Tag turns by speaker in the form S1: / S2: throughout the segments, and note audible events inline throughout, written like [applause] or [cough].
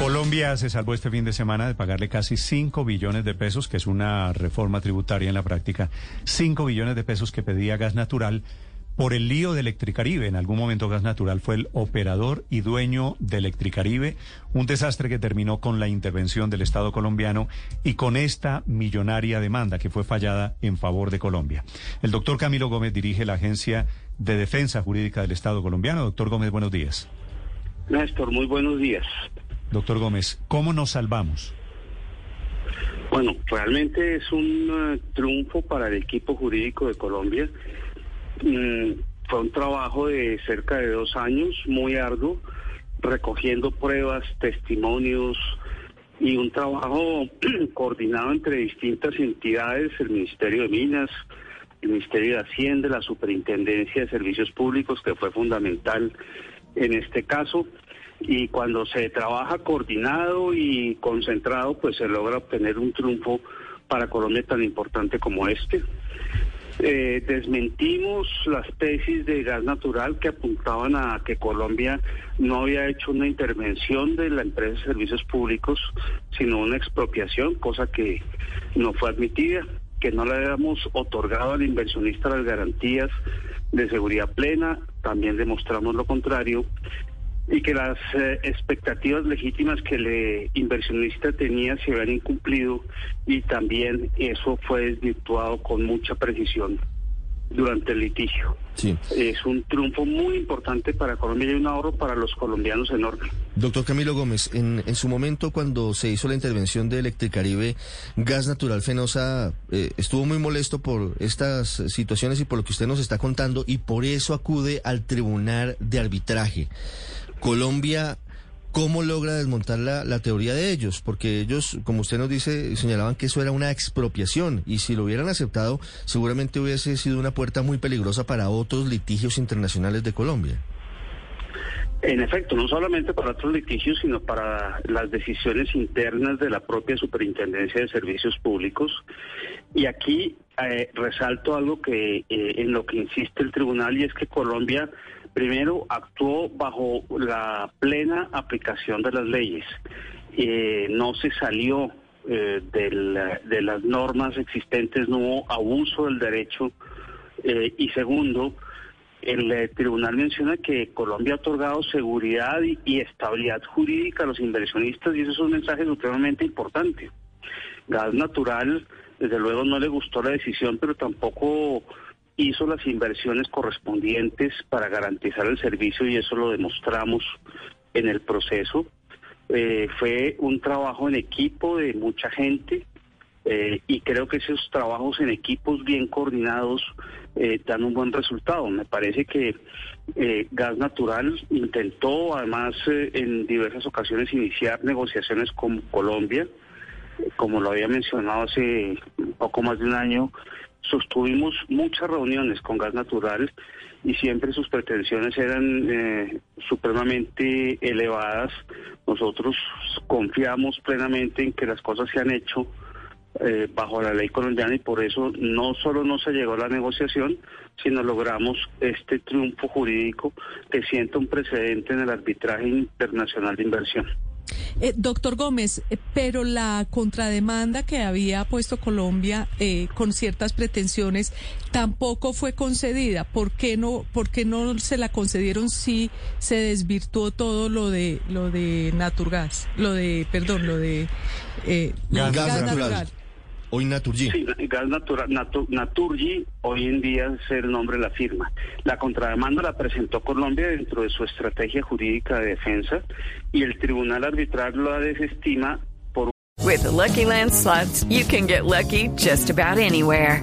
S1: Colombia se salvó este fin de semana de pagarle casi 5 billones de pesos, que es una reforma tributaria en la práctica. 5 billones de pesos que pedía gas natural por el lío de Electricaribe. En algún momento Gas Natural fue el operador y dueño de Electricaribe, un desastre que terminó con la intervención del Estado colombiano y con esta millonaria demanda que fue fallada en favor de Colombia. El doctor Camilo Gómez dirige la Agencia de Defensa Jurídica del Estado colombiano. Doctor Gómez, buenos días.
S2: Néstor, muy buenos días.
S1: Doctor Gómez, ¿cómo nos salvamos?
S2: Bueno, realmente es un uh, triunfo para el equipo jurídico de Colombia Mm, fue un trabajo de cerca de dos años, muy arduo, recogiendo pruebas, testimonios y un trabajo [clears throat] coordinado entre distintas entidades, el Ministerio de Minas, el Ministerio de Hacienda, la Superintendencia de Servicios Públicos, que fue fundamental en este caso. Y cuando se trabaja coordinado y concentrado, pues se logra obtener un triunfo para Colombia tan importante como este. Eh, desmentimos las tesis de gas natural que apuntaban a que Colombia no había hecho una intervención de la empresa de servicios públicos, sino una expropiación, cosa que no fue admitida, que no le habíamos otorgado al inversionista las garantías de seguridad plena, también demostramos lo contrario, y que las eh, expectativas legítimas que el inversionista tenía se habían incumplido y también eso fue desvirtuado con mucha precisión durante el litigio. Sí. Es un triunfo muy importante para Colombia y un ahorro para los colombianos enorme.
S3: Doctor Camilo Gómez, en, en su momento cuando se hizo la intervención de Electricaribe, Gas Natural Fenosa eh, estuvo muy molesto por estas situaciones y por lo que usted nos está contando y por eso acude al Tribunal de Arbitraje. Colombia, ¿cómo logra desmontar la, la, teoría de ellos? Porque ellos, como usted nos dice, señalaban que eso era una expropiación y si lo hubieran aceptado, seguramente hubiese sido una puerta muy peligrosa para otros litigios internacionales de Colombia.
S2: En efecto, no solamente para otros litigios, sino para las decisiones internas de la propia Superintendencia de Servicios Públicos. Y aquí eh, resalto algo que eh, en lo que insiste el tribunal y es que Colombia primero actuó bajo la plena aplicación de las leyes. Eh, no se salió eh, de las normas existentes, no hubo abuso del derecho. Eh, y segundo, el tribunal menciona que Colombia ha otorgado seguridad y, estabilidad jurídica a los inversionistas y eso es un mensaje supremamente importante. Gas Natural, desde luego, no le gustó la decisión, pero tampoco hizo las inversiones correspondientes para garantizar el servicio y eso lo demostramos en el proceso. Eh, fue un trabajo en equipo de mucha gente eh, y creo que esos trabajos en equipos bien coordinados eh, dan un buen resultado. Me parece que Gas Natural intentó además en diversas ocasiones iniciar negociaciones con Colombia, como lo había mencionado hace poco más de un año, sostuvimos muchas reuniones con gas natural y siempre sus pretensiones eran eh, supremamente elevadas. Nosotros confiamos plenamente en que las cosas se han hecho eh, bajo la ley colombiana y por eso no solo no se llegó a la negociación, sino logramos este triunfo jurídico que sienta un precedente en el arbitraje internacional de inversión.
S4: Eh, doctor Gómez, eh, pero la contrademanda que había puesto Colombia eh, con ciertas pretensiones tampoco fue concedida. ¿Por qué no, por qué no se la concedieron si se desvirtuó todo lo de lo de Naturgas, lo de, perdón, lo de
S3: gas, natural. Hoy Naturgy.
S2: Sí, Gas natural, Naturgy hoy en día es el nombre de la firma. La contrademanda la presentó Colombia dentro de su estrategia jurídica de defensa y el tribunal arbitral lo desestima por.
S5: With the Lucky Land slots, you can get lucky just about anywhere.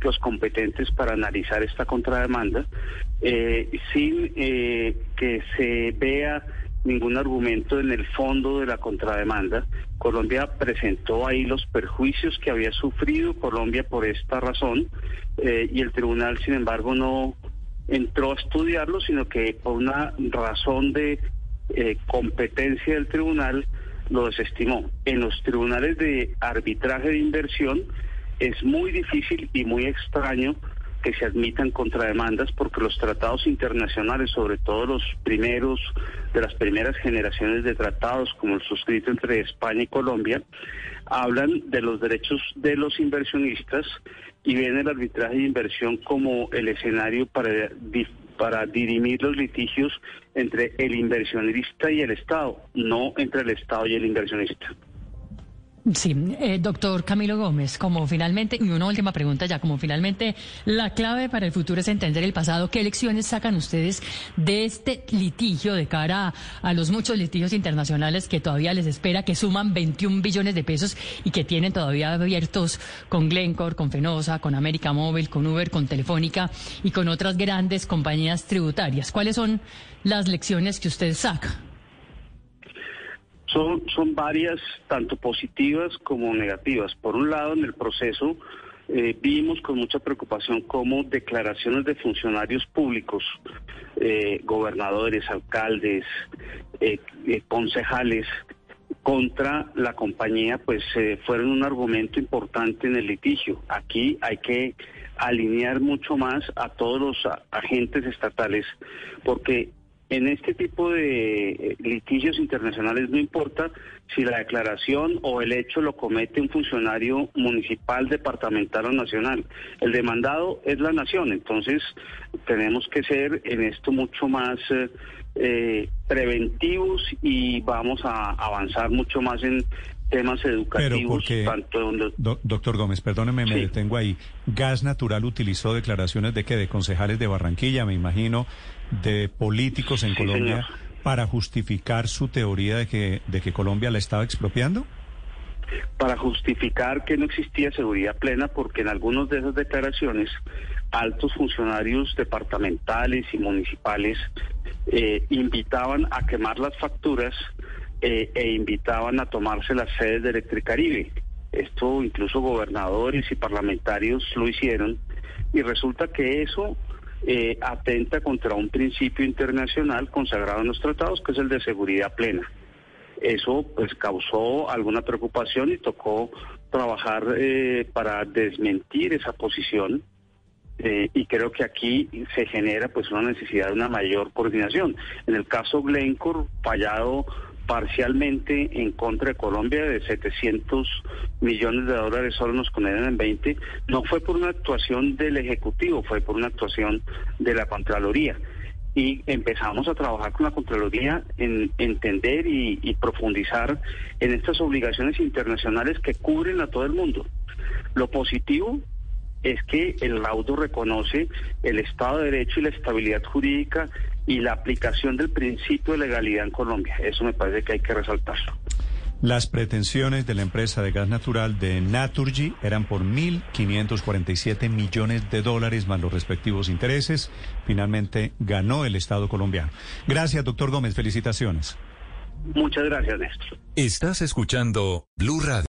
S2: los competentes para analizar esta contrademanda, eh, sin eh, que se vea ningún argumento en el fondo de la contrademanda. Colombia presentó ahí los perjuicios que había sufrido Colombia por esta razón eh, y el tribunal, sin embargo, no entró a estudiarlo, sino que por una razón de competencia del tribunal lo desestimó. En los tribunales de arbitraje de inversión es muy difícil y muy extraño que se admitan contrademandas porque los tratados internacionales, sobre todo los primeros de las primeras generaciones de tratados como el suscrito entre España y Colombia, hablan de los derechos de los inversionistas y ven el arbitraje de inversión como el escenario para para dirimir los litigios entre el inversionista y el Estado, no entre el Estado y el inversionista.
S6: Sí, eh, doctor Camilo Gómez, como finalmente, y una última pregunta ya, como finalmente la clave para el futuro es entender el pasado, ¿qué lecciones sacan ustedes de este litigio de cara a, los muchos litigios internacionales que todavía les espera, que suman 21 billones de pesos y que tienen todavía abiertos con Glencore, con Fenosa, con América Móvil, con Uber, con Telefónica y con otras grandes compañías tributarias? ¿Cuáles son las lecciones que ustedes sacan?
S2: Son, son varias, tanto positivas como negativas. Por un lado, en el proceso eh, vimos con mucha preocupación cómo declaraciones de funcionarios públicos, eh, gobernadores, alcaldes, eh, concejales, contra la compañía, pues fueron un argumento importante en el litigio. Aquí hay que alinear mucho más a todos los agentes estatales, porque en este tipo de eh, litigios internacionales no importa si la declaración o el hecho lo comete un funcionario municipal, departamental o nacional. El demandado es la nación, entonces tenemos que ser en esto mucho más eh, eh, preventivos y vamos a avanzar mucho más en temas educativos. tanto
S1: doctor Gómez, perdóneme, me detengo ahí. Gas Natural utilizó declaraciones de que de concejales de Barranquilla, me imagino, de políticos en Colombia para justificar su teoría de que, de que Colombia la estaba expropiando?
S2: Para justificar que no existía seguridad plena, porque en algunas de esas declaraciones altos funcionarios departamentales y municipales eh, invitaban a quemar las facturas eh, e invitaban a tomarse las sedes de Electricaribe. Esto incluso gobernadores y parlamentarios lo hicieron y resulta que eso eh, atenta contra un principio internacional consagrado en los tratados, que es el de seguridad plena. Eso pues causó alguna preocupación y tocó trabajar eh, para desmentir esa posición. Eh, y creo que aquí se genera pues una necesidad de una mayor coordinación. En el caso Glencore, fallado parcialmente en contra de Colombia de 700 millones de dólares, solo nos condenan en 20, no fue por una actuación del Ejecutivo, fue por una actuación de la Contraloría. Y empezamos a trabajar con la Contraloría en entender y, y profundizar en estas obligaciones internacionales que cubren a todo el mundo. Lo positivo es que el laudo reconoce el Estado de Derecho y la estabilidad jurídica y la aplicación del principio de legalidad en Colombia. Eso me parece que hay que resaltarlo.
S1: Las pretensiones de la empresa de gas natural de Naturgy eran por 1.547 millones de dólares más los respectivos intereses. Finalmente ganó el Estado colombiano. Gracias, doctor Gómez. Felicitaciones.
S2: Muchas gracias, Néstor.
S7: Estás escuchando Blue Radio.